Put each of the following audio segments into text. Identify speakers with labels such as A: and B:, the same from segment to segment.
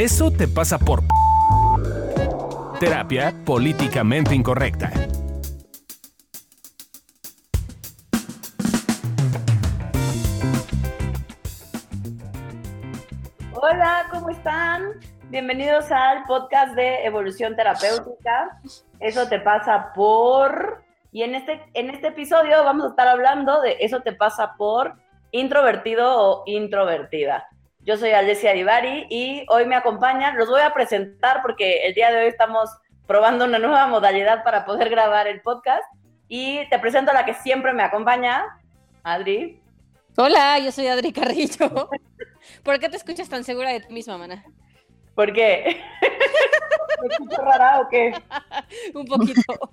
A: Eso te pasa por terapia políticamente incorrecta.
B: Hola, ¿cómo están? Bienvenidos al podcast de Evolución Terapéutica. Eso te pasa por... Y en este, en este episodio vamos a estar hablando de eso te pasa por introvertido o introvertida. Yo soy Alessia Divari y hoy me acompañan, los voy a presentar porque el día de hoy estamos probando una nueva modalidad para poder grabar el podcast y te presento a la que siempre me acompaña, Adri.
C: Hola, yo soy Adri Carrillo. ¿Por qué te escuchas tan segura de ti misma, mana?
B: ¿Por qué? ¿Me escucho rara o qué?
C: Un poquito.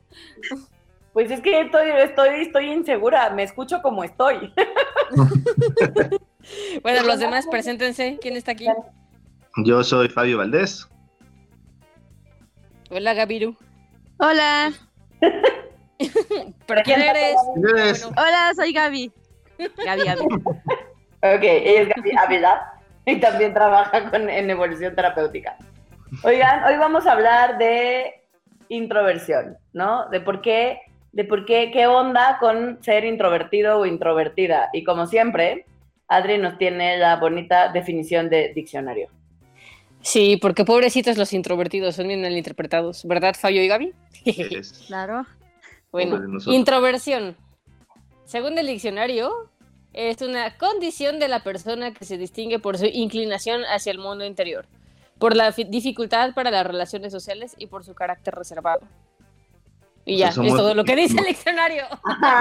B: Pues es que estoy, estoy, estoy insegura, me escucho como estoy.
C: bueno, los demás, preséntense. ¿Quién está aquí?
D: Yo soy Fabio Valdés.
C: Hola, Gabiru.
E: Hola.
C: ¿Pero quién eres?
D: ¿Quién eres?
E: Hola, soy Gaby. Gaby, Gaby.
B: Ok, ella es Gaby Ávila y también trabaja con, en evolución terapéutica. Oigan, hoy vamos a hablar de introversión, ¿no? De por qué, de por qué, qué onda con ser introvertido o introvertida. Y como siempre, Adri nos tiene la bonita definición de diccionario.
C: Sí, porque pobrecitos los introvertidos son bien malinterpretados, ¿verdad, Fabio y Gaby?
E: Claro.
C: Bueno, introversión. Según el diccionario, es una condición de la persona que se distingue por su inclinación hacia el mundo interior, por la fi- dificultad para las relaciones sociales y por su carácter reservado. Y ya,
D: Pues somos-
C: es todo lo que dice el diccionario.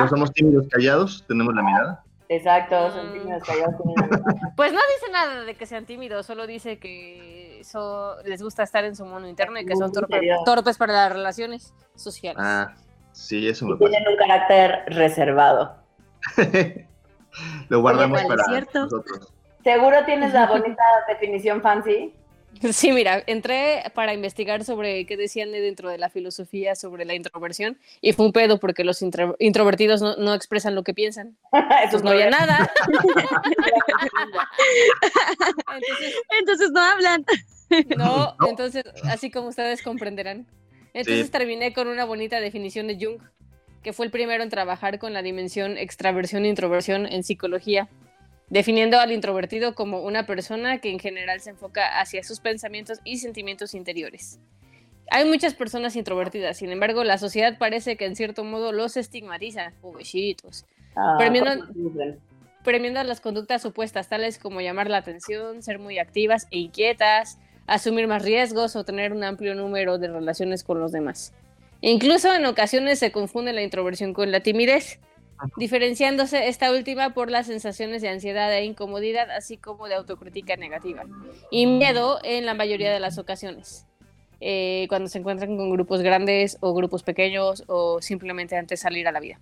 D: No somos tímidos callados, tenemos la mirada.
B: Exacto, son
C: Mm.
B: tímidos callados.
C: Pues no dice nada de que sean tímidos, solo dice que so- les gusta estar en su mundo interno y que son torpe- torpes para las relaciones sociales.
D: Ah, sí, eso me
B: y tienen un carácter reservado.
D: pasa. Lo guardamos
E: Oye, ¿cuál
D: para
E: cierto?
D: nosotros.
B: ¿Seguro tienes la bonita definición fancy?
C: Sí, mira, entré para investigar sobre qué decían de dentro de la filosofía sobre la introversión y fue un pedo porque los intro- introvertidos no, no expresan lo que piensan.
B: Eso
C: Entonces no había nada. Entonces,
E: Entonces no hablan.
C: no,
D: No.
C: entonces, así como ustedes comprenderán. Entonces
D: Sí.
C: terminé con una bonita definición de Jung, que fue el primero en trabajar con la dimensión extraversión e introversión en psicología, definiendo al introvertido como una persona que en general se enfoca hacia sus pensamientos y sentimientos interiores. Hay muchas personas introvertidas, sin embargo, la sociedad parece que en cierto modo los estigmatiza, pobrecitos,
B: Ah,
C: Premiando- premiando las conductas supuestas, tales como llamar la atención, ser muy activas e inquietas, asumir más riesgos o tener un amplio número de relaciones con los demás. Incluso en ocasiones se confunde la introversión con la timidez, diferenciándose esta última por las sensaciones de ansiedad e incomodidad, así como de autocrítica negativa, y miedo en la mayoría de las ocasiones. eh, cuando se encuentran con grupos grandes o grupos pequeños o simplemente antes de salir a la vida.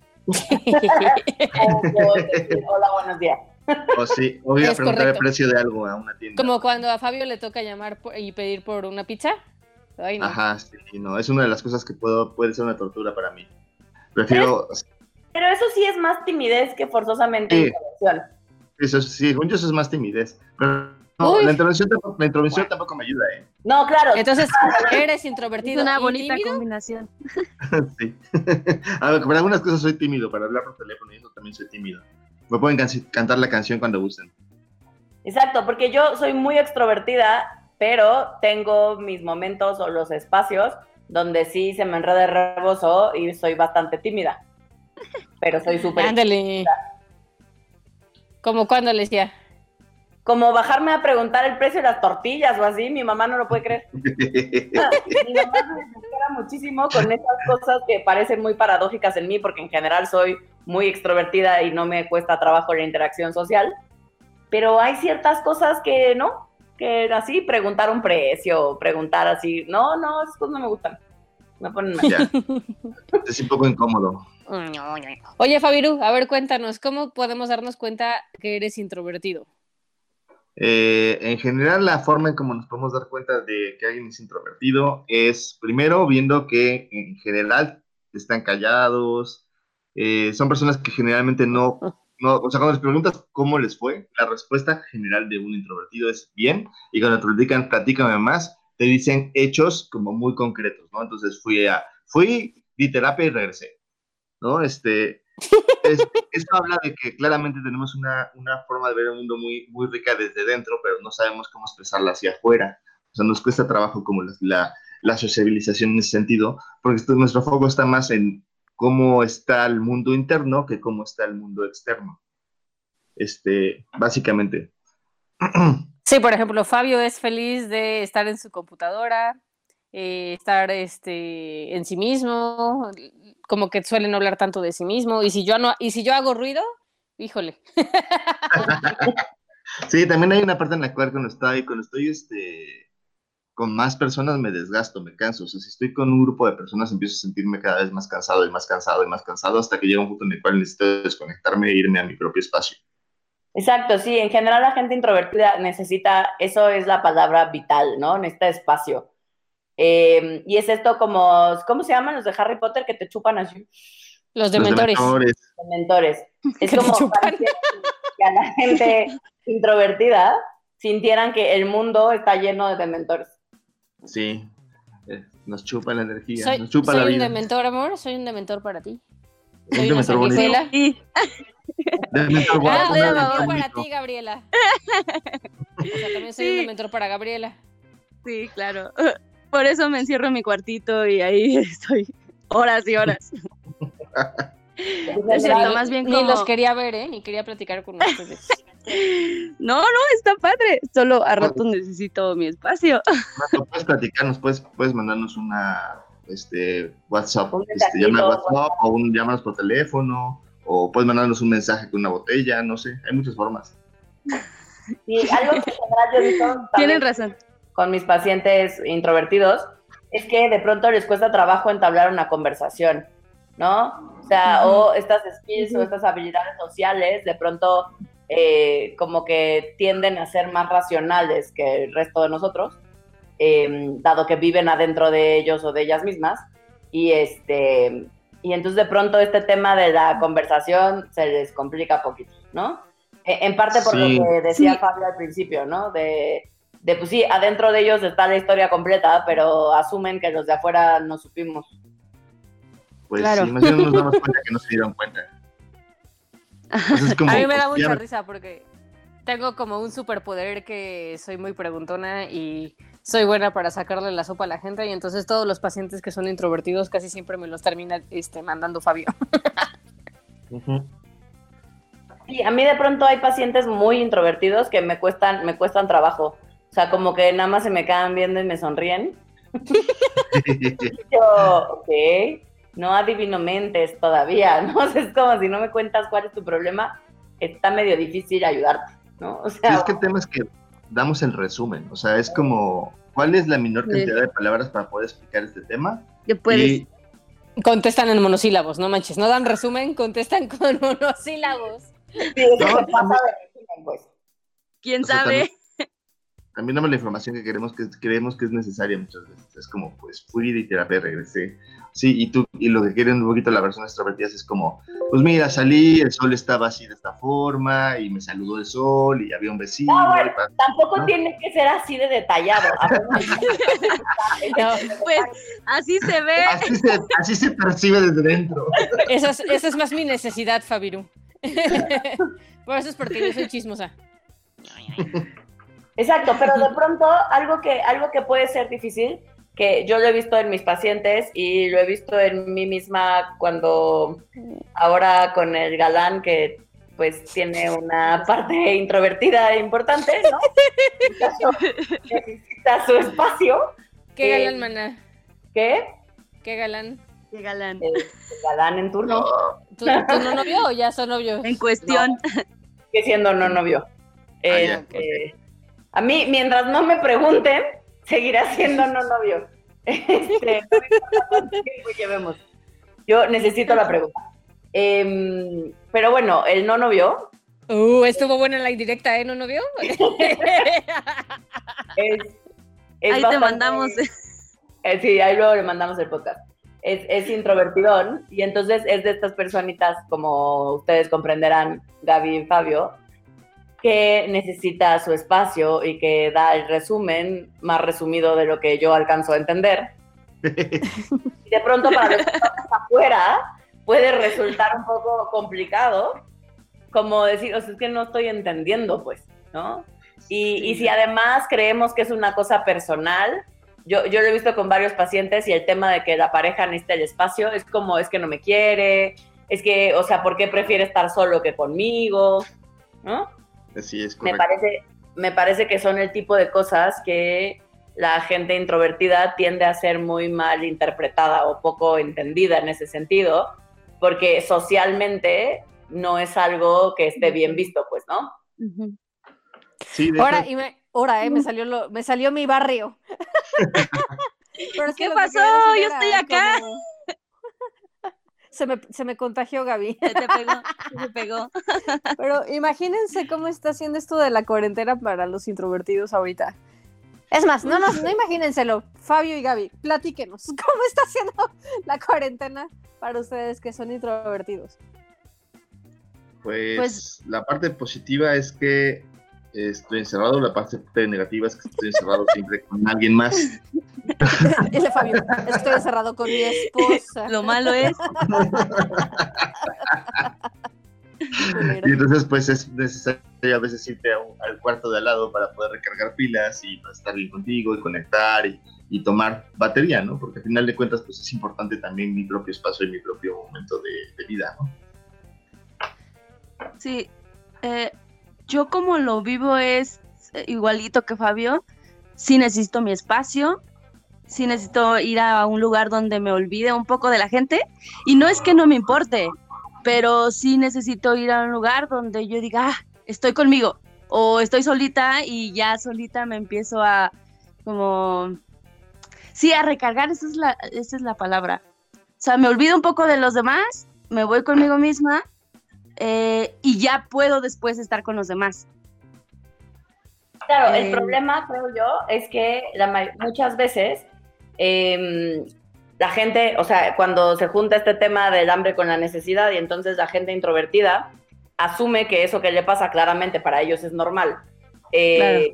B: Hola, buenos días.
D: O sí, voy a preguntar el precio de algo a una tienda.
C: Como cuando a Fabio le toca llamar y pedir por una pizza. Ay, no.
D: Ajá, sí, no, es una de las cosas que puedo, puede ser una tortura para mí. Prefiero,
B: Pero eso sí es más timidez que forzosamente
D: Sí.
B: introversión.
D: eso, sí, según yo eso es más timidez. Pero no, la intervención, tampoco, la intervención tampoco me ayuda, ¿eh?
B: No, claro.
C: Entonces, eres
E: Es
C: introvertido.
E: una
C: y
E: bonita
C: tímido?
E: combinación.
D: sí. A ver, para algunas cosas soy tímido, para hablar por teléfono y eso también soy tímido. Me pueden cantar la canción cuando gusten.
B: Exacto, porque yo soy muy extrovertida, pero tengo mis momentos o los espacios donde sí se me enreda el rebozo y soy bastante tímida. Pero soy súper...
C: Ándale. Como cuando le decía.
B: Como bajarme a preguntar el precio de las tortillas o así, mi mamá no lo puede creer. Mi mamá se desespera muchísimo con esas cosas que parecen muy paradójicas en mí, porque en general soy muy extrovertida y no me cuesta trabajo la interacción social. Pero hay ciertas cosas que no, que así, preguntar un precio, preguntar así, no, no, esas cosas no me gustan. Me ponen mal.
D: ya. Es un poco incómodo.
C: Oye, Fabiru, a ver, cuéntanos, ¿cómo podemos darnos cuenta que eres introvertido?
D: Eh, en general, la forma en cómo nos podemos dar cuenta de que alguien es introvertido es primero viendo que en general están callados, eh, son personas que generalmente no no, o sea, cuando les preguntas cómo les fue, la respuesta general de un introvertido es bien, y cuando te platican, platícame más, te dicen hechos como muy concretos, ¿no? Entonces fui a, fui, di terapia y regresé, ¿no? Este, es- esto habla de que claramente tenemos una, una forma de ver el mundo muy, muy rica desde dentro, pero no sabemos cómo expresarla hacia afuera. O sea, nos cuesta trabajo como la, la, la sociabilización en ese sentido, porque esto- nuestro foco está más en cómo está el mundo interno que cómo está el mundo externo. Este, básicamente.
C: Sí, por ejemplo, Fabio es feliz de estar en su computadora, eh, estar este, en sí mismo, como que suele no hablar tanto de sí mismo. Y si yo no, y si yo hago ruido, híjole.
D: Sí, también hay una parte en la cual cuando estoy, cuando estoy este, con más personas me desgasto, me canso. O sea, si estoy con un grupo de personas empiezo a sentirme cada vez más cansado y más cansado y más cansado hasta que llega un punto en el cual necesito desconectarme e irme a mi propio espacio.
B: Exacto, sí, en general la gente introvertida necesita, eso es la palabra vital, ¿no? Necesita espacio. Eh, y es esto como, ¿cómo se llaman los de Harry Potter que te chupan así?
C: Los de
D: Los
C: mentores.
D: dementores.
B: de mentores. Es como pareciera que a la gente introvertida sintieran que el mundo está lleno de dementores.
D: Sí, eh, nos chupa la energía,
C: Soy,
D: nos chupa
C: soy
D: la
C: un
D: vida.
C: dementor, amor. Soy un dementor para ti.
D: Un
C: Soy una
D: dementor bonito.
C: sanguijuela.
E: Sí,
D: Dementor
C: Ah,
D: guapo,
C: un
D: un
C: dementor
D: dementor
C: para
D: bonito.
C: ti, Gabriela. O sea, también soy un
E: Sí.
C: dementor para Gabriela.
E: sí, claro. Por eso me encierro en mi cuartito y ahí estoy horas y horas. Es cierto,
C: Ni-
E: más bien
C: Ni
E: como-
C: los quería ver, ¿eh? Ni quería platicar con ustedes.
E: No, no, está padre. Solo a ratos necesito mi espacio.
D: Puedes platicarnos, puedes, puedes mandarnos una este, WhatsApp,
B: Un
D: este, llama a WhatsApp o un, llámanos por teléfono o puedes mandarnos un mensaje con una botella, no sé, hay muchas formas.
B: Algo que yo visto
E: Tienen razón.
B: Con mis pacientes introvertidos es que de pronto les cuesta trabajo entablar una conversación, ¿no? O sea, o estas skills o estas habilidades sociales de pronto eh, como que tienden a ser más racionales que el resto de nosotros, eh, dado que viven adentro de ellos o de ellas mismas. Y, este, y entonces de pronto este tema de la conversación se les complica poquito, ¿no? Eh, En parte por
D: Sí.
B: lo que decía
E: Sí.
B: Fabio al principio, ¿no? De, de, pues sí, adentro de ellos está la historia completa, pero asumen que los de afuera no supimos.
D: Pues
E: Claro.
D: sí, más bien nos damos cuenta que no se dieron cuenta. Entonces, es como,
C: A mí me da
D: pues, ya
C: mucha risa porque tengo como un superpoder que soy muy preguntona y soy buena para sacarle la sopa a la gente y entonces todos los pacientes que son introvertidos casi siempre me los termina este, mandando Fabio.
D: Ujú.
B: Y a mí de pronto hay pacientes muy introvertidos que me cuestan, me cuestan trabajo. O sea, como que nada más se me quedan viendo y me sonríen. Yo, ok, no adivino mentes todavía, ¿no? O sea, es como si no me cuentas cuál es tu problema, está medio difícil ayudarte, ¿no? O
D: Sí,
B: sea,
D: es que el tema es que damos el resumen, o sea, es como, ¿cuál es la menor cantidad de palabras para poder explicar este tema?
E: Que puedes.
D: Y
C: Contestan en monosílabos, no manches, no dan resumen, contestan con monosílabos.
B: sí, eso
D: No,
B: se pasa de resumen, pues.
E: ¿Quién
D: o sea,
E: sabe?
D: también damos la información que queremos que creemos que es necesaria muchas veces. Es como, pues, fui de terapia, regresé. Sí, y tú, y lo que quieren un poquito la versión extrovertida es como, pues mira, salí, el sol estaba así de esta forma, y me saludó el sol, y había un vecino.
B: No, bueno, Tampoco
D: ¿No?
B: tiene que ser así de detallado.
C: No,
E: Pues así se ve.
D: Así se, así se percibe desde dentro.
C: esa, es, esa es más mi necesidad, Fabiru. Por eso es porque yo soy chismosa.
B: Exacto, pero de pronto algo que, algo que puede ser difícil, que yo lo he visto en mis pacientes y lo he visto en mí misma cuando ahora con el galán que pues tiene una parte introvertida importante, ¿no? Necesita su espacio.
C: Qué
B: Eh,
C: galán, maná.
B: ¿Qué?
C: Qué galán.
E: Qué galán.
B: El, el galán en turno.
C: ¿Tú, tú no novio o ya son novios?
E: En cuestión.
B: que siendo no novio. Eh,
D: ya, ok.
B: eh, a mí, mientras no me pregunten, seguirá siendo no novio. Este, llevemos. Yo necesito la pregunta. Em, pero bueno, el no novio
C: Uh, estuvo buena la indirecta, ¿eh? ¿No novio?
B: es. es
E: Ahí te mandamos.
B: Eh, sí, ahí luego le mandamos el podcast. es, es introvertidón y entonces es de estas personitas, como ustedes comprenderán, Gaby y Fabio, que necesita su espacio y que da el resumen más resumido de lo que yo alcanzo a entender. Y de pronto para los que estamos afuera puede resultar un poco complicado, como decir, o sea, es que no estoy entendiendo, pues, ¿no? Y, y si además creemos que es una cosa personal, yo, yo lo he visto con varios pacientes y el tema de que la pareja necesita el espacio es como, es que no me quiere, es que, o sea, ¿por qué prefiere estar solo que conmigo? ¿No?
D: Así es,
B: Me parece, me parece que son el tipo de cosas que la gente introvertida tiende a ser muy mal interpretada o poco entendida en ese sentido, porque socialmente no es algo que esté bien visto, pues, ¿no?
D: Sí, de
C: Ahora,
D: hecho,
C: y me, ahora, eh, me salió lo, me salió mi barrio. Pero es que
E: ¿Qué pasó? Yo estoy acá.
C: como- Se me, se me contagió Gaby.
E: Se te pegó, se te pegó.
C: Pero imagínense cómo está haciendo esto de la cuarentena para los introvertidos ahorita. Es más, no, no, no imagínenselo. Fabio y Gaby, platíquenos. ¿Cómo está haciendo la cuarentena para ustedes que son introvertidos?
D: pues,
E: pues-
D: la parte positiva es que estoy encerrado, la parte negativa es que estoy encerrado siempre con alguien más.
C: Dile Fabio, estoy encerrado con mi esposa.
E: Lo malo es.
D: Y entonces, pues es necesario a veces irte a un- al cuarto de al lado para poder recargar pilas y para estar bien contigo y conectar y, y tomar batería, ¿no? Porque al final de cuentas, pues es importante también mi propio espacio y mi propio momento de, de vida, ¿no?
E: sí. eh, yo como lo vivo es eh, igualito que Fabio. Sí necesito mi espacio, sí necesito ir a un lugar donde me olvide un poco de la gente. Y no es que no me importe, pero sí necesito ir a un lugar donde yo diga, ah, estoy conmigo. O estoy solita y ya solita me empiezo a como... Sí, a recargar, esa es la, esa es la palabra. O sea, me olvido un poco de los demás, me voy conmigo misma eh, y ya puedo después estar con los demás.
B: Claro,
E: Eh,
B: el problema, creo yo, es que la muchas veces em, la gente, o sea, cuando se junta este tema del hambre con la necesidad y entonces la gente introvertida asume que eso que le pasa claramente para ellos es normal. Eh,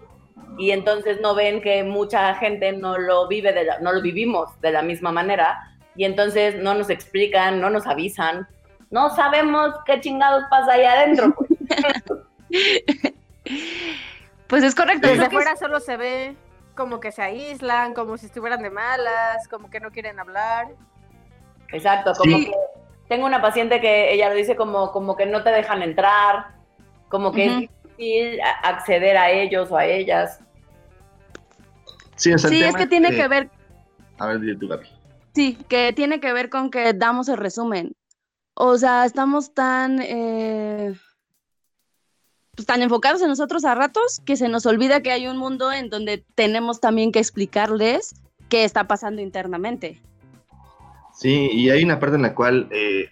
B: Y entonces no ven que mucha gente no lo vive, de la- no lo vivimos de la misma manera y entonces no nos explican, no nos avisan, no sabemos qué chingados pasa ahí adentro. pues.
E: Pues es correcto.
C: Desde
E: creo que
C: fuera solo se ve como que se aíslan, como si estuvieran de malas, como que no quieren hablar.
B: Exacto, como
E: Sí.
B: que tengo una paciente que ella lo dice como, como que no te dejan entrar, como que es difícil acceder a ellos o a ellas.
D: Sí, el
E: sí, es que tiene que ver
D: A ver, dile tú, Gaby.
E: Sí, que tiene que ver con que damos el resumen. O sea, estamos tan, eh, pues, tan enfocados en nosotros a ratos que se nos olvida que hay un mundo en donde tenemos también que explicarles qué está pasando internamente.
D: Sí, y hay una parte en la cual, eh,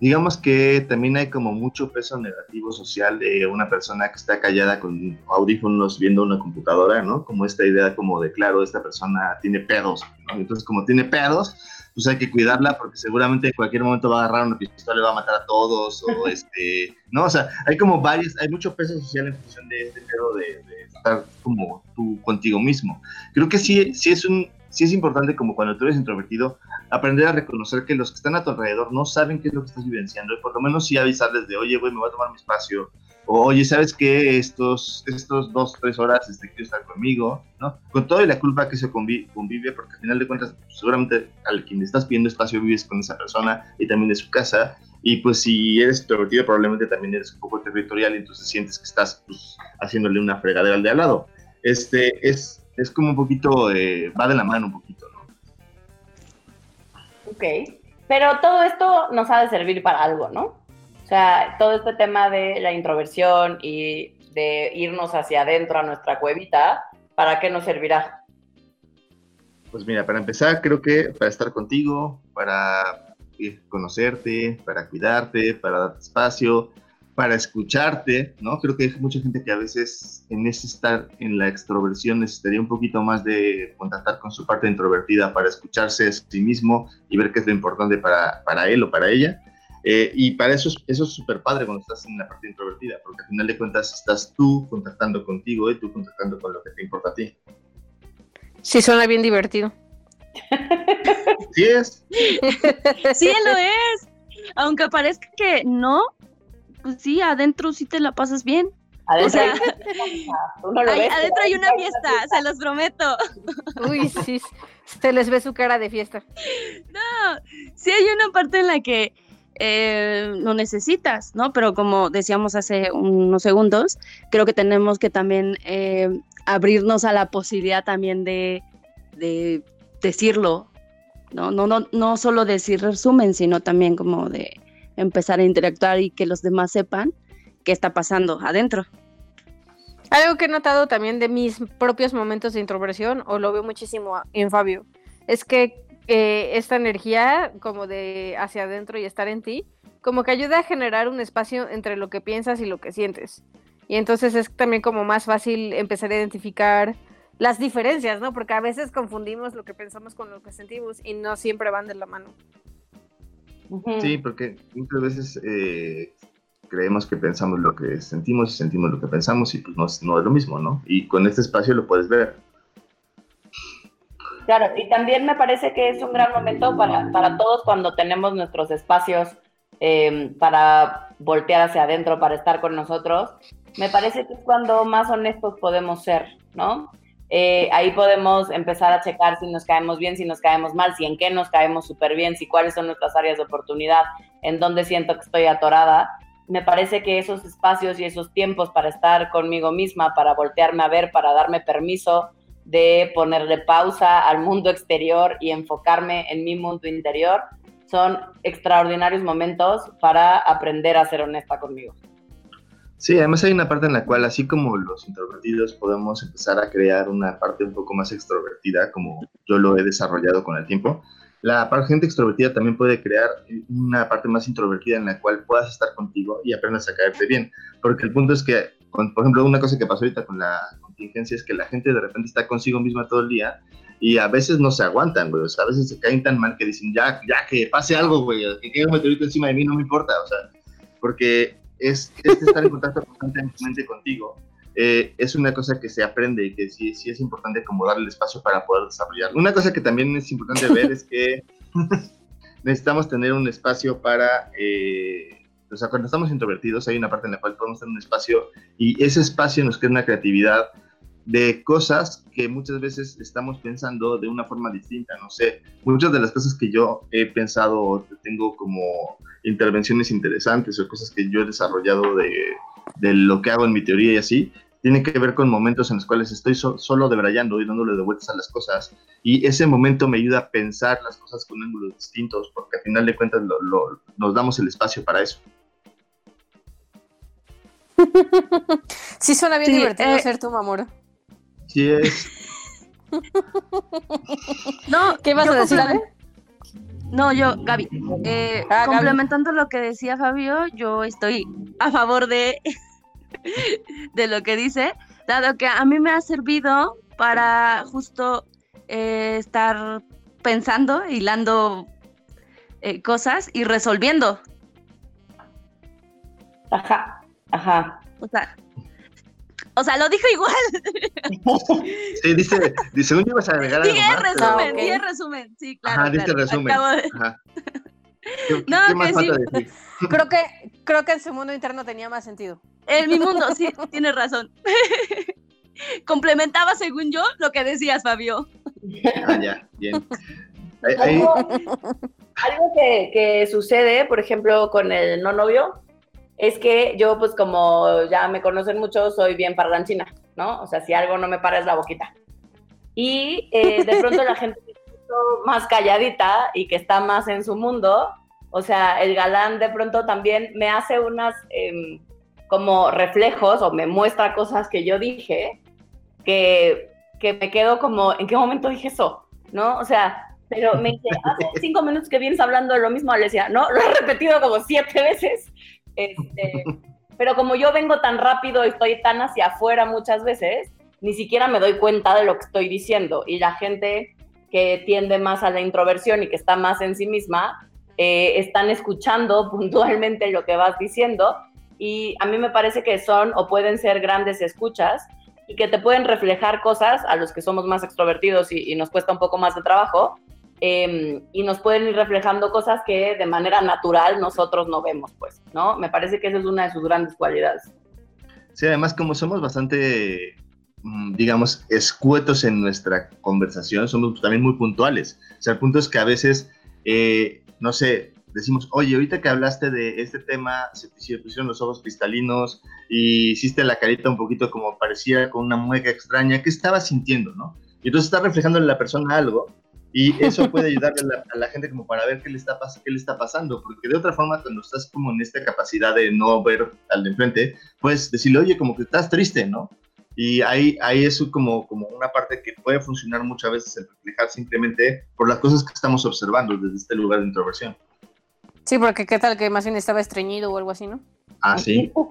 D: digamos que también hay como mucho peso negativo social de una persona que está callada con audífonos viendo una computadora, ¿no? Como esta idea como de, claro, esta persona tiene pedos, ¿no? Entonces, como tiene pedos, pues hay que cuidarla porque seguramente en cualquier momento va a agarrar una pistola y va a matar a todos, o este, ¿no? O sea, hay como varios, hay mucho peso social en función de este pedo de, de estar como tú contigo mismo. Creo que sí, sí es un, sí es importante como cuando tú eres introvertido, aprender a reconocer que los que están a tu alrededor no saben qué es lo que estás vivenciando y por lo menos sí avisarles de, oye, güey, me voy a tomar mi espacio, oye, ¿sabes qué? Estos, estos dos, tres horas este, quiero estar conmigo, ¿no? Con toda la culpa que se convi- convive, porque al final de cuentas, seguramente al quien le estás pidiendo espacio vives con esa persona y también de su casa, y pues si eres introvertido probablemente también eres un poco territorial y entonces sientes que estás pues, haciéndole una fregadera al de al lado. Este, es, es como un poquito, eh, va de la mano un poquito, ¿no?
B: Ok. Pero todo esto nos ha de servir para algo, ¿no? O sea, todo este tema de la introversión y de irnos hacia adentro a nuestra cuevita, ¿para qué nos servirá?
D: Pues mira, para empezar, creo que para estar contigo, para conocerte, para cuidarte, para darte espacio, para escucharte, ¿no? Creo que hay mucha gente que a veces en ese estar en la extroversión necesitaría un poquito más de contactar con su parte introvertida para escucharse a sí mismo y ver qué es lo importante para, para él o para ella. Eh, y para eso, eso es súper padre cuando estás en la parte introvertida, porque al final de cuentas estás tú contactando contigo y tú contactando con lo que te importa a ti.
C: Sí, suena bien divertido.
D: Sí es.
E: Sí, lo es. Aunque parezca que no, pues sí, adentro sí te la pasas bien.
B: Adentro,
E: O sea,
B: hay, tú no lo
E: Hay-
B: ves,
E: adentro
B: pero
E: hay una fiesta, se los prometo.
C: Uy, sí, se les ve su cara de fiesta.
E: Sí hay una parte en la que eh, lo necesitas, ¿no? Pero como decíamos hace unos segundos, creo que tenemos que también eh, abrirnos a la posibilidad también de, de decirlo, ¿no? No, no, no solo decir resumen, sino también como de empezar a interactuar y que los demás sepan qué está pasando adentro.
C: Algo que he notado también de mis propios momentos de introversión, o lo veo muchísimo en Fabio, es que eh, esta energía como de hacia adentro y estar en ti, como que ayuda a generar un espacio entre lo que piensas y lo que sientes. Y entonces es también como más fácil empezar a identificar las diferencias, ¿no? Porque a veces confundimos lo que pensamos con lo que sentimos y no siempre van de la mano.
D: Sí, porque muchas veces eh, creemos que pensamos lo que sentimos y sentimos lo que pensamos y pues no, es- no es lo mismo, ¿no? Y con este espacio lo puedes ver.
B: Claro, y también me parece que es un gran momento para, para todos cuando tenemos nuestros espacios eh, para voltear hacia adentro, para estar con nosotros. Me parece que es cuando más honestos podemos ser, ¿no? Eh, ahí podemos empezar a checar si nos caemos bien, si nos caemos mal, si en qué nos caemos súper bien, si cuáles son nuestras áreas de oportunidad, en dónde siento que estoy atorada. Me parece que esos espacios y esos tiempos para estar conmigo misma, para voltearme a ver, para darme permiso de ponerle pausa al mundo exterior y enfocarme en mi mundo interior, son extraordinarios momentos para aprender a ser honesta conmigo.
D: Sí, además hay una parte en la cual, así como los introvertidos, podemos empezar a crear una parte un poco más extrovertida, como yo lo he desarrollado con el tiempo. La gente extrovertida también puede crear una parte más introvertida en la cual puedas estar contigo y aprendas a caerte bien. Porque el punto es que, con- por ejemplo, una cosa que pasó ahorita con la contingencia es que la gente de repente está consigo misma todo el día y a veces no se aguantan, güey. O sea, a veces se caen tan mal que dicen, ya, ya, que pase algo, güey, que caiga un meteorito encima de mí, no me importa. O sea, porque es, es estar en contacto constantemente contigo. Eh, es una cosa que se aprende y que sí, sí es importante como darle el espacio para poder desarrollar. Una cosa que también es importante ver es que necesitamos tener un espacio para, eh, o sea, cuando estamos introvertidos hay una parte en la cual podemos tener un espacio y ese espacio nos crea una creatividad de cosas que muchas veces estamos pensando de una forma distinta, no sé, muchas de las cosas que yo he pensado, tengo como intervenciones interesantes o cosas que yo he desarrollado de, de lo que hago en mi teoría y así, tienen que ver con momentos en los cuales estoy so- solo debrayando y dándole de vueltas a las cosas. Y ese momento me ayuda a pensar las cosas con ángulos distintos, porque al final de cuentas lo- lo- nos damos el espacio para eso.
C: Sí suena bien
E: Sí,
C: divertido
E: eh,
C: ser tu mamor.
D: Sí es.
E: No,
C: ¿Qué ibas
E: yo
C: a decir,
E: No, yo, Gaby. eh,
C: Ah, Gaby.
E: complementando lo que decía Fabio, yo estoy a favor de, de lo que dice, dado que a mí me ha servido para justo eh, estar pensando, hilando eh, cosas y resolviendo.
B: Ajá, ajá.
E: O sea, o sea, lo dijo igual.
D: Sí, dice, dice, yo ibas a agregar algo
E: Dije resumen,
C: Ah, ok.
E: dije resumen. Sí, claro.
D: Ajá, dice
E: claro.
D: resumen.
E: Acabo de-
D: Ajá. ¿Qué,
E: No,
D: qué más
E: que
D: falta
E: sí.
D: decir?
C: Creo que, creo que en su mundo interno tenía más sentido.
E: En mi mundo, sí, tienes razón. Complementaba, según yo, lo que decías, Fabio.
D: Ah, ya, bien. Ahí- ahí-
B: Algo, algo que, que sucede, por ejemplo, con el no novio, es que yo, pues como ya me conocen mucho, soy bien parlanchina, ¿no? O sea, si algo no me para es la boquita. Y eh, de pronto la gente más calladita y que está más en su mundo, o sea, el galán de pronto también me hace unas em, como reflejos o me muestra cosas que yo dije que, que me quedo como, ¿en qué momento dije eso? ¿No? O sea, pero me dice, hace cinco minutos que vienes hablando de lo mismo, le decía, no, lo he repetido como siete veces. Este, pero como yo vengo tan rápido y estoy tan hacia afuera muchas veces, ni siquiera me doy cuenta de lo que estoy diciendo. Y la gente que tiende más a la introversión y que está más en sí misma, eh, están escuchando puntualmente lo que vas diciendo y a mí me parece que son o pueden ser grandes escuchas y que te pueden reflejar cosas a los que somos más extrovertidos y, nos cuesta un poco más de trabajo em, y nos pueden ir reflejando cosas que de manera natural nosotros no vemos, pues, ¿no? Me parece que esa es una de sus grandes cualidades.
D: Sí, además como somos bastante, mm, digamos, escuetos en nuestra conversación, somos también muy puntuales. O sea, el punto es que a veces, eh, no sé, decimos, oye, ahorita que hablaste de este tema, se pusieron los ojos cristalinos y hiciste la carita un poquito como parecía con una mueca extraña, ¿qué estabas sintiendo, no? Y entonces está reflejando en la persona algo y eso puede ayudarle a la, gente como para ver qué le, está qué le está pasando, porque de otra forma cuando estás como en esta capacidad de no ver al de enfrente, puedes decirle, oye, como que estás triste, ¿no? Y ahí, ahí es como, como una parte que puede funcionar muchas veces el reflejar simplemente por las cosas que estamos observando desde este lugar de introversión.
C: Sí, porque qué tal que más bien estaba estreñido o algo así, ¿no?
D: Ah, sí.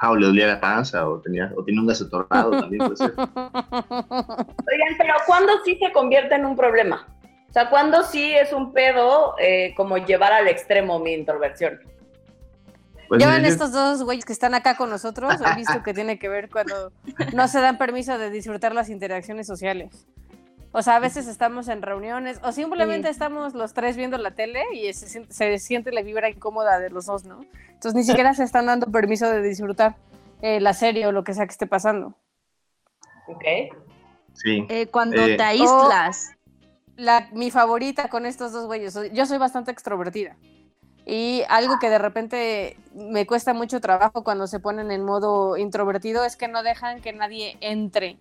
D: O, le, dolía la panza o tenía, o tiene un gaso también puede ser.
B: Oigan, pero ¿cuándo sí se convierte en un problema? O sea, ¿cuándo sí es un pedo eh, como llevar al extremo mi introversión?
C: Pues Llevan estos dos güeyes que están acá con nosotros, he visto que tiene que ver cuando no se dan permiso de disfrutar las interacciones sociales. O sea, a veces estamos en reuniones o simplemente estamos los tres viendo la tele y se siente, la vibra incómoda de los dos, ¿no? Entonces ni siquiera se están dando permiso de disfrutar eh, la serie o lo que sea que esté pasando.
B: Ok.
D: Sí.
E: Eh, cuando eh, te aíslas.
C: La, mi favorita con estos dos güeyes, yo soy bastante extrovertida. Y algo que de repente me cuesta mucho trabajo cuando se ponen en modo introvertido es que no dejan que nadie entre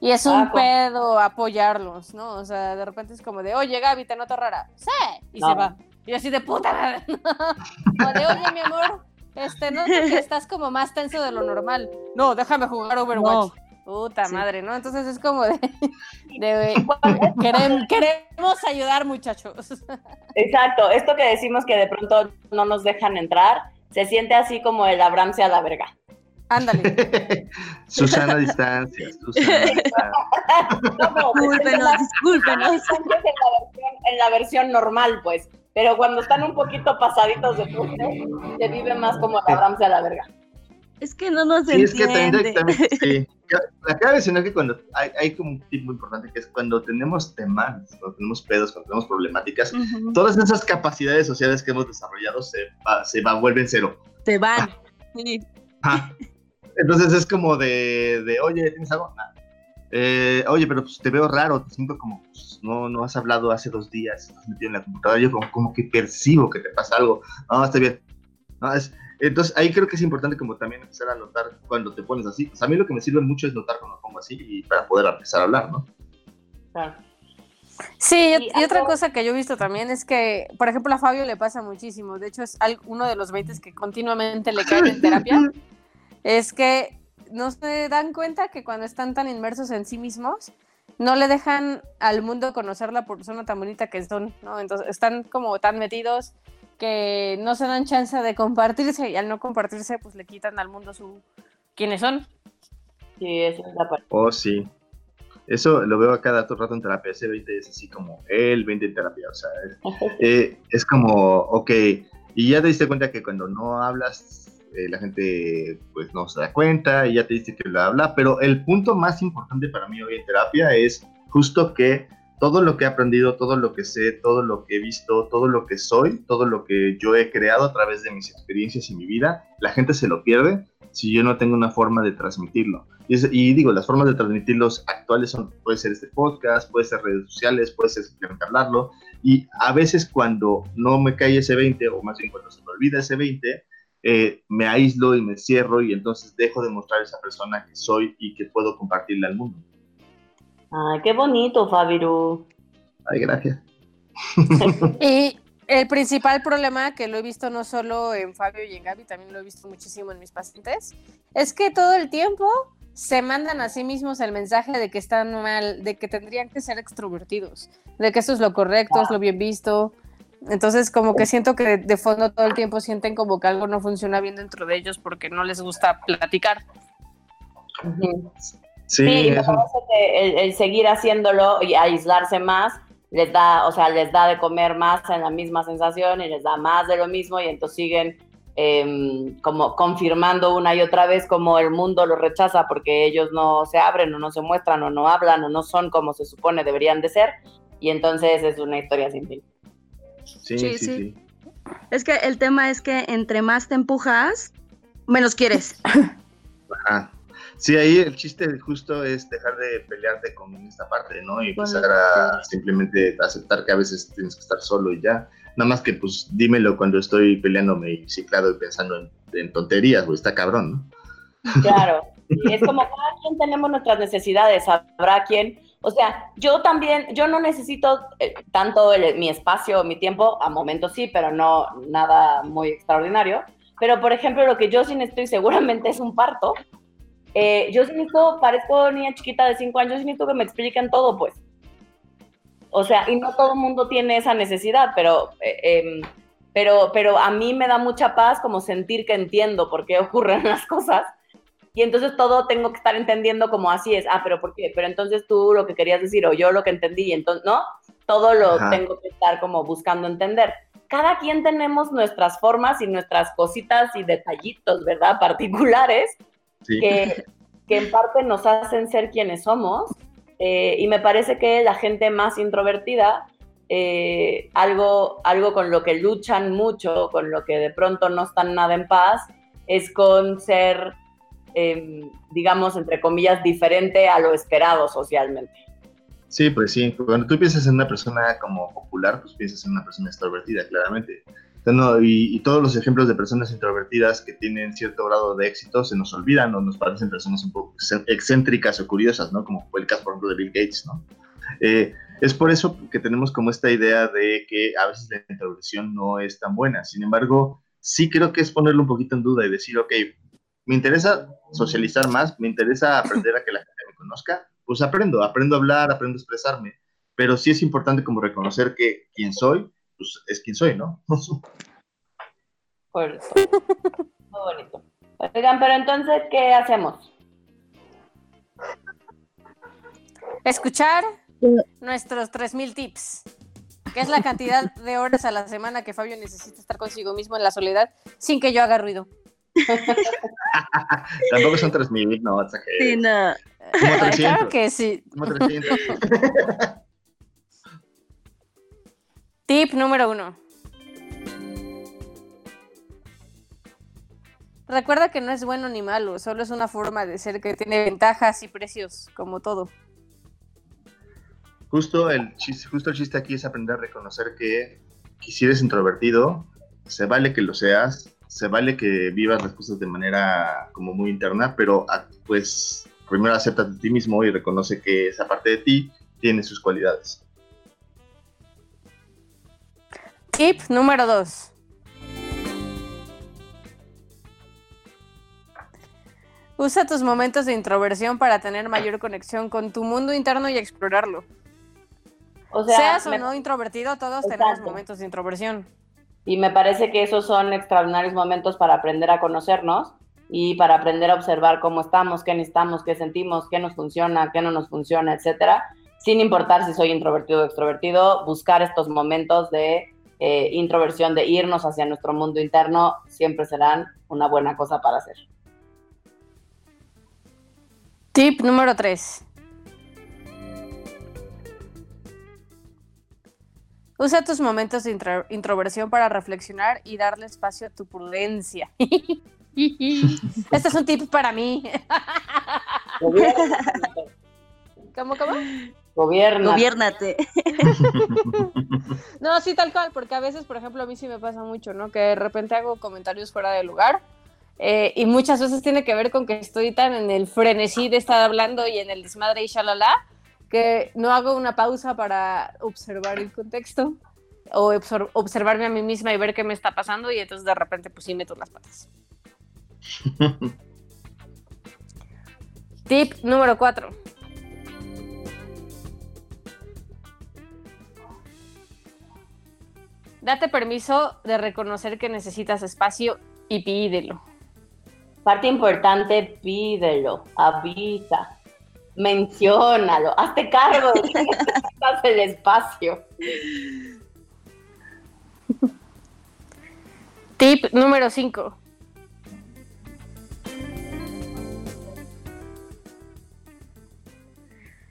C: y es un pedo apoyarlos, ¿no? O sea, de repente es como de, oye, Gaby, te noto rara. Sí. Y se va. Y así de puta madre. o de, oye, mi amor, este, no que estás como más tenso de lo normal. No, déjame jugar Overwatch. Puta madre, ¿no? Entonces es como de, de queremos, queremos ayudar, muchachos.
B: Exacto, esto que decimos que de pronto no nos dejan entrar, se siente así como el Abraham a la verga.
C: Ándale.
D: Susana distancia. Susana
E: discúlpenos, discúlpenos.
B: En la, versión, normal, pues. Pero cuando están un poquito pasaditos de cruce, se vive más como la Abrams a la verga.
E: Es que no nos
D: sí,
E: entiende.
D: Es que también, sí. Acaba de mencionar que cuando hay, hay, como un tip muy importante que es cuando tenemos temas, cuando tenemos pedos, cuando tenemos problemáticas, todas esas capacidades sociales que hemos desarrollado se, se va, vuelven cero.
E: Se van. Sí.
D: Entonces es como de, de oye, ¿tienes algo? Eh, oye, pero pues, te veo raro, te siento como, pues, no, no has hablado hace dos días, estás metido en la computadora, yo como, como que percibo que te pasa algo. No, está bien. No, es, entonces ahí creo que es importante como también empezar a notar cuando te pones así. a mí lo que me sirve mucho es notar cuando me pongo así y para poder empezar a hablar, ¿no?
B: Claro.
C: Sí, y, otra cosa que yo he visto también es que, por ejemplo, a Fabio le pasa muchísimo. De hecho, es uno de los 20 que continuamente le caen en terapia. es que no se dan cuenta que cuando están tan inmersos en sí mismos, no le dejan al mundo conocer la persona tan bonita que son, ¿no? Entonces están como tan metidos que no se dan chance de compartirse y al no compartirse, pues le quitan al mundo su quiénes son.
B: Sí, esa es la parte.
D: Oh, sí. Eso lo veo a cada rato en terapia. Ese 20 es así como el 20 en terapia. O sea, eh, es como, ok, y ya te diste cuenta que cuando no hablas eh, la gente pues no se da cuenta y ya te dice que lo habla, pero el punto más importante para mí hoy en terapia es justo que todo lo que he aprendido, todo lo que sé, todo lo que he visto, todo lo que soy, todo lo que yo he creado a través de mis experiencias y mi vida, la gente se lo pierde si yo no tengo una forma de transmitirlo. Y, digo, las formas de transmitirlos actuales son, puede ser este podcast, puede ser redes sociales, puede ser simplemente hablarlo. Y a veces cuando no me cae ese 20, o más bien cuando se me olvida ese 20, eh, me aíslo y me cierro y entonces dejo de mostrar esa persona que soy y que puedo compartirle al mundo.
B: Ay, qué bonito, Fabiru.
D: Ay, gracias.
C: y el principal problema que lo he visto no solo en Fabio y en Gaby, también lo he visto muchísimo en mis pacientes, es que todo el tiempo se mandan a sí mismos el mensaje de que están mal, de que tendrían que ser extrovertidos, de que eso es lo correcto, es lo bien visto, Entonces, como que siento que de fondo todo el tiempo sienten como que algo no funciona bien dentro de ellos porque no les gusta platicar.
D: Sí,
B: Sí, me
D: es un-
B: parece que el, el seguir haciéndolo y aislarse más les da, o sea, les da de comer más en la misma sensación y les da más de lo mismo y entonces siguen em, como confirmando una y otra vez como el mundo los rechaza porque ellos no se abren o no se muestran o no hablan o no son como se supone deberían de ser y entonces es una historia sin fin.
D: Sí,
E: Sí,
D: sí.
E: Es que el tema es que entre más te empujas, menos quieres.
D: Ajá. Sí, ahí el chiste justo es dejar de pelearte con esta parte, ¿no? Y empezar a simplemente aceptar que a veces tienes que estar solo y ya. Nada más que, pues, dímelo cuando estoy peleándome y ciclado y pensando en, en tonterías, güey, está cabrón, ¿no?
B: Claro, y es como cada quien tenemos nuestras necesidades, habrá quien, o sea, yo también, yo no necesito eh, tanto mi espacio, mi tiempo, a momentos sí, pero no nada muy extraordinario, pero por ejemplo, lo que yo sí necesito y seguramente es un parto, eh, yo sí necesito, parezco niña chiquita de 5 años, yo sí necesito que me expliquen todo, pues. O sea, y no todo el mundo tiene esa necesidad, pero, eh, em, pero, pero a mí me da mucha paz como sentir que entiendo por qué ocurren las cosas y entonces todo tengo que estar entendiendo como así es. Ah, pero ¿por qué? Pero entonces tú lo que querías decir o yo lo que entendí, y entonces, ¿no? Todo lo
D: Ajá.
B: tengo que estar como buscando entender. Cada quien tenemos nuestras formas y nuestras cositas y detallitos, ¿verdad? Particulares
D: Sí.
B: que, que en parte nos hacen ser quienes somos. eh, y me parece que la gente más introvertida, eh, algo, algo con lo que luchan mucho, con lo que de pronto no están nada en paz, es con ser, eh, digamos, entre comillas, diferente a lo esperado socialmente.
D: Sí, pues sí. Cuando tú piensas en una persona como popular, pues piensas en una persona extrovertida, claramente. Y, y todos los ejemplos de personas introvertidas que tienen cierto grado de éxito se nos olvidan o nos parecen personas un poco excéntricas o curiosas, ¿no? Como fue el caso, por ejemplo, de Bill Gates, ¿no? Eh, es por eso que tenemos como esta idea de que a veces la introversión no es tan buena. Sin embargo, sí creo que es ponerlo un poquito en duda y decir, ok, me interesa socializar más, me interesa aprender a que la gente me conozca, pues aprendo, aprendo a hablar, aprendo a expresarme, pero sí es importante como reconocer que quien soy, pues es quien soy, ¿no?
B: Por eso. Muy bonito. Oigan, pero entonces, ¿qué hacemos?
C: Escuchar nuestros 3000 tips, que es la cantidad de horas a la semana que Fabio necesita estar consigo mismo en la soledad sin que yo haga ruido.
D: Tampoco son 3.000, no.
E: Sí, no.
D: Como
C: Ay,
D: 300.
C: claro que sí.
D: Como 300.
C: Tip número uno. Recuerda que no es bueno ni malo, solo es una forma de ser que tiene ventajas y precios, como todo.
D: Justo el, chiste, justo el chiste aquí es aprender a reconocer que, que si eres introvertido, se vale que lo seas, se vale que vivas las cosas de manera como muy interna, pero ah, pues primero acéptate a ti mismo y reconoce que esa parte de ti tiene sus cualidades.
C: Tip número dos. Usa tus momentos de introversión para tener mayor conexión con tu mundo interno y explorarlo.
B: O sea,
C: Seas o
B: me-
C: no introvertido, todos tenemos momentos de introversión.
B: Y me parece que esos son extraordinarios momentos para aprender a conocernos y para aprender a observar cómo estamos, qué necesitamos, qué sentimos, qué nos funciona, qué no nos funciona, etcétera. Sin importar si soy introvertido o extrovertido, buscar estos momentos de eh, introversión, de irnos hacia nuestro mundo interno, siempre serán una buena cosa para hacer.
C: Tip número 3. Usa tus momentos de intro- introversión para reflexionar y darle espacio a tu prudencia. este es un tip para mí. ¿Cómo, cómo?
B: Gobierna.
E: Gobiérnate.
C: No, sí, tal cual, porque a veces, por ejemplo, a mí sí me pasa mucho, ¿no? Que de repente hago comentarios fuera de lugar eh, y muchas veces tiene que ver con que estoy tan en el frenesí de estar hablando y en el desmadre y shalala, que no hago una pausa para observar el contexto o observarme a mí misma y ver qué me está pasando y entonces de repente pues sí meto las patas. Tip número 4. Date permiso de reconocer que necesitas espacio y pídelo.
B: Parte importante, pídelo, avisa, menciónalo, hazte cargo de que necesitas el espacio.
C: Tip número 5.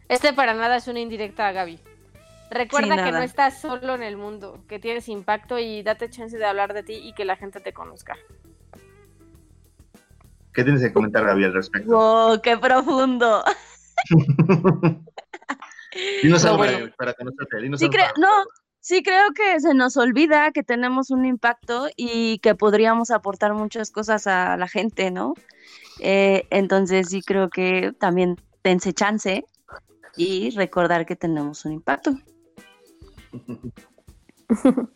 C: Este para nada es una indirecta a Gaby. Recuerda
E: Sí,
C: que no estás solo en el mundo, que tienes impacto y date chance de hablar de ti y que la gente te conozca.
D: ¿Qué tienes que comentar, Gaby, al respecto?
E: Wow, qué profundo.
D: Dinos
E: No,
D: algo
E: bueno.
D: para, para conocerte. dinos
E: Sí,
D: algo
E: creo, no, sí creo que se nos olvida que tenemos un impacto y que podríamos aportar muchas cosas a la gente, ¿no? Eh, entonces sí creo que también dense chance y recordar que tenemos un impacto.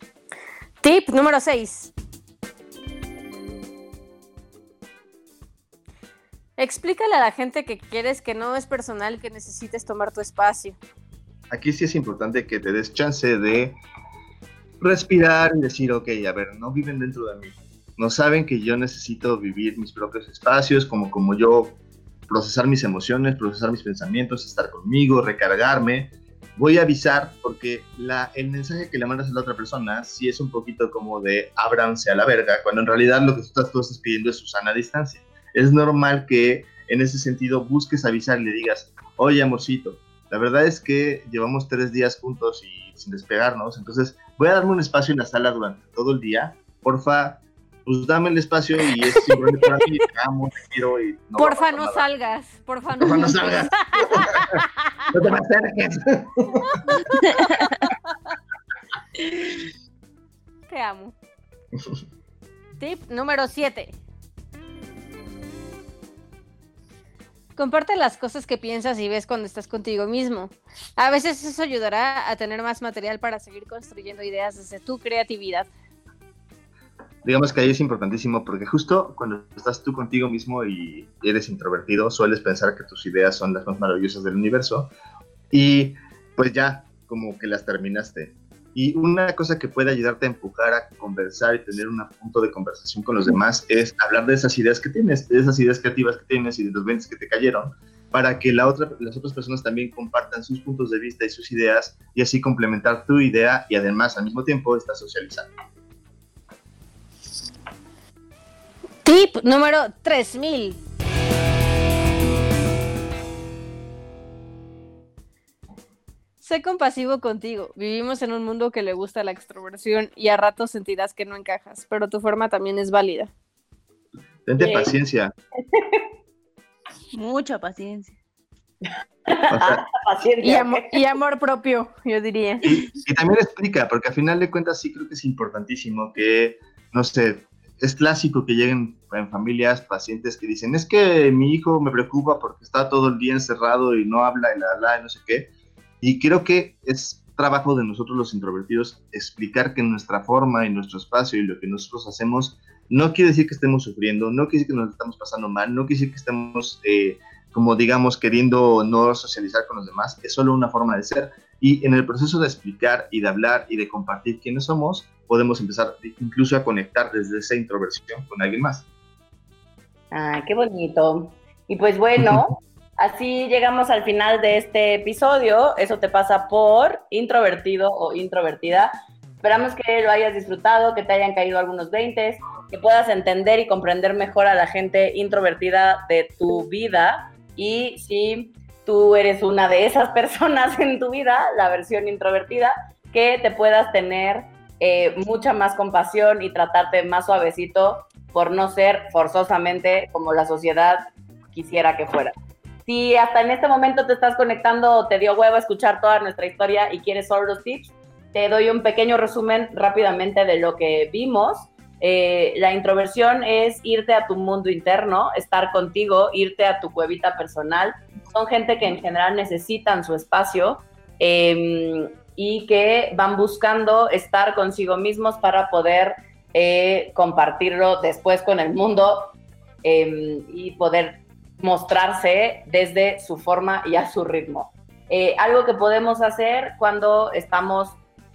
C: Tip número 6. Explícale a la gente que quieres que no es personal, que necesites tomar tu espacio.
D: Aquí sí es importante que te des chance de respirar y decir, ok, a ver, no viven dentro de mí. No saben que yo necesito vivir mis propios espacios, como, como yo procesar mis emociones, procesar mis pensamientos, estar conmigo, recargarme. Voy a avisar porque la, el mensaje que le mandas a la otra persona sí es un poquito como de ábranse a la verga, cuando en realidad lo que tú estás, tú estás pidiendo es su sana distancia. Es normal que en ese sentido busques avisar y le digas, oye amorcito, la verdad es que llevamos tres días juntos y sin despegarnos, entonces voy a darme un espacio en la sala durante todo el día. Porfa, pues dame el espacio y es simplemente para mí, te amo, te quiero y no
C: porfa, no
D: nada.
C: salgas. Porfa, no,
D: Porfa, no salgas. no te me acerques.
C: Te amo. Tip número 7. Comparte las cosas que piensas y ves cuando estás contigo mismo. A veces eso ayudará a tener más material para seguir construyendo ideas desde tu creatividad.
D: Digamos que ahí es importantísimo porque justo cuando estás tú contigo mismo y eres introvertido, sueles pensar que tus ideas son las más maravillosas del universo y pues ya como que las terminaste. Y una cosa que puede ayudarte a empujar a conversar y tener un punto de conversación con los demás es hablar de esas ideas que tienes, de esas ideas creativas que tienes y de los 20 que te cayeron, para que la otra, las otras personas también compartan sus puntos de vista y sus ideas y así complementar tu idea y además al mismo tiempo estás socializando.
C: Tip número 3000. Sé compasivo contigo. Vivimos en un mundo que le gusta la extroversión y a ratos sentirás que no encajas, pero tu forma también es válida.
D: Tente paciencia.
E: Mucha paciencia.
D: O sea,
B: Paciencia.
C: Y, amo- y amor propio, yo diría.
D: y, y también explica, porque al final de cuentas sí creo que es importantísimo que, no sé, es clásico que lleguen en familias pacientes que dicen, es que mi hijo me preocupa porque está todo el día encerrado y no habla y la, la, y no sé qué. Y creo que es trabajo de nosotros los introvertidos explicar que nuestra forma y nuestro espacio y lo que nosotros hacemos no quiere decir que estemos sufriendo, no quiere decir que nos estamos pasando mal, no quiere decir que estemos, eh, como digamos, queriendo no socializar con los demás, es solo una forma de ser. Y en el proceso de explicar y de hablar y de compartir quiénes somos, podemos empezar incluso a conectar desde esa introversión con alguien más.
B: Ay, qué bonito. Y pues bueno, así llegamos al final de este episodio. Eso te pasa por introvertido o introvertida. Esperamos que lo hayas disfrutado, que te hayan caído algunos 20, que puedas entender y comprender mejor a la gente introvertida de tu vida. Y si tú eres una de esas personas en tu vida, la versión introvertida, que te puedas tener eh, mucha más compasión y tratarte más suavecito por no ser forzosamente como la sociedad quisiera que fuera. Si hasta en este momento te estás conectando o te dio huevo escuchar toda nuestra historia y quieres solo los tips, te doy un pequeño resumen rápidamente de lo que vimos. Eh, la introversión es irte a tu mundo interno, estar contigo, irte a tu cuevita personal. Son gente que en general necesitan su espacio eh, y que van buscando estar consigo mismos para poder eh, compartirlo después con el mundo eh, y poder mostrarse desde su forma y a su ritmo. Eh, algo que podemos hacer cuando estamos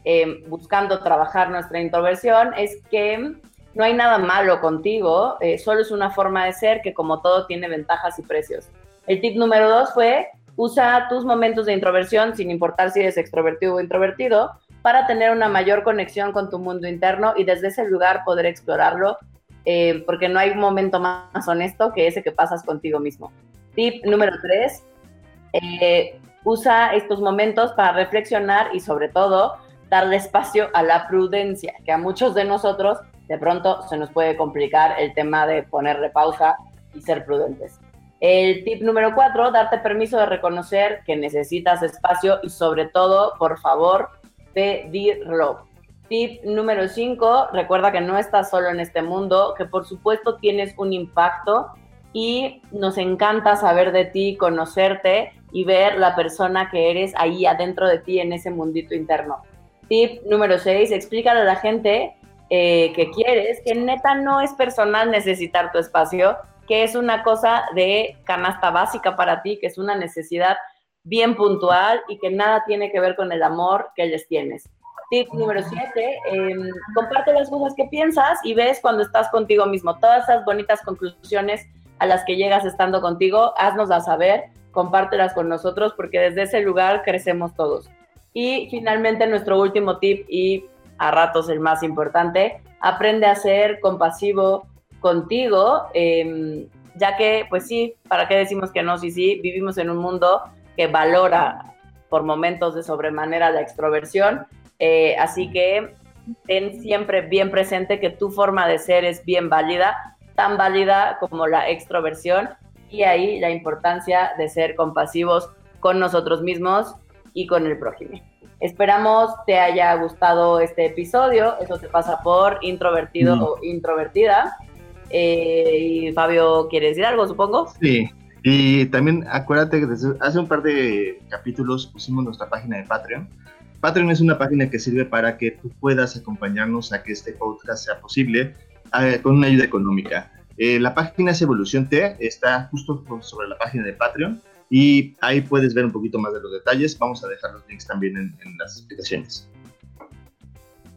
B: eh, buscando trabajar nuestra introversión es que no hay nada malo contigo, eh, solo es una forma de ser que como todo tiene ventajas y precios. El tip número dos fue, usa tus momentos de introversión, sin importar si eres extrovertido o introvertido, para tener una mayor conexión con tu mundo interno y desde ese lugar poder explorarlo, eh, porque no hay un momento más honesto que ese que pasas contigo mismo. Tip número tres, eh, usa estos momentos para reflexionar y sobre todo darle espacio a la prudencia, que a muchos de nosotros de pronto se nos puede complicar el tema de ponerle pausa y ser prudentes. El tip número cuatro, darte permiso de reconocer que necesitas espacio y sobre todo, por favor, pedirlo. Tip número 5, recuerda que no estás solo en este mundo, que por supuesto tienes un impacto y nos encanta saber de ti, conocerte y ver la persona que eres ahí adentro de ti en ese mundito interno. Tip número 6, explícale a la gente eh, que quieres que neta no es personal necesitar tu espacio, que es una cosa de canasta básica para ti, que es una necesidad bien puntual y que nada tiene que ver con el amor que les tienes. Tip número 7, em, comparte las cosas que piensas y ves cuando estás contigo mismo. Todas esas bonitas conclusiones a las que llegas estando contigo, haznoslas saber, compártelas con nosotros porque desde ese lugar crecemos todos. Y finalmente nuestro último tip y a ratos el más importante, aprende a ser compasivo contigo, em, ya que pues sí, ¿para qué decimos que no? Sí, sí, vivimos en un mundo que valora por momentos de sobremanera la extroversión. Eh, así que ten siempre bien presente que tu forma de ser es bien válida, tan válida como la extroversión y ahí la importancia de ser compasivos con nosotros mismos y con el prójimo. Esperamos te haya gustado este episodio. Eso te pasa por introvertido mm. o introvertida. Eh, y Fabio, ¿quiere decir algo, supongo?
D: Sí, y también acuérdate que desde hace un par de capítulos pusimos nuestra página de Patreon. Patreon es una página que sirve para que tú puedas acompañarnos a que este podcast sea posible eh, con una ayuda económica. Eh, la página es Evolución T, está justo sobre la página de Patreon y ahí puedes ver un poquito más de los detalles. Vamos a dejar los links también en, en las explicaciones.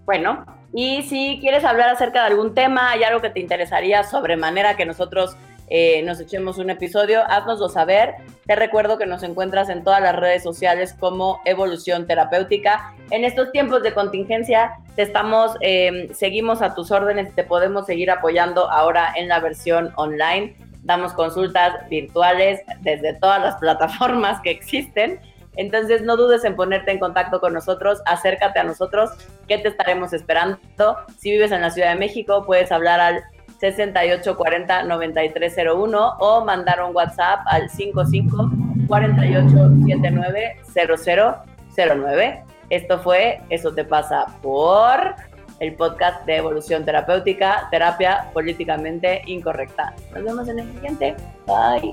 B: Bueno, y si quieres hablar acerca de algún tema, hay algo que te interesaría sobremanera que nosotros eh, nos echemos un episodio, haznoslo saber. Te recuerdo que nos encuentras en todas las redes sociales como Evolución Terapéutica. En estos tiempos de contingencia, te estamos, em, seguimos a tus órdenes, te podemos seguir apoyando ahora en la versión online. Damos consultas virtuales desde todas las plataformas que existen. Entonces no dudes en ponerte en contacto con nosotros, acércate a nosotros, que te estaremos esperando. Si vives en la Ciudad de México, puedes hablar al 6840 9301 o mandar un WhatsApp al 55 4879 0009. Esto fue Eso te pasa por el podcast de evolución terapéutica, terapia políticamente incorrecta. Nos vemos en el siguiente. Bye.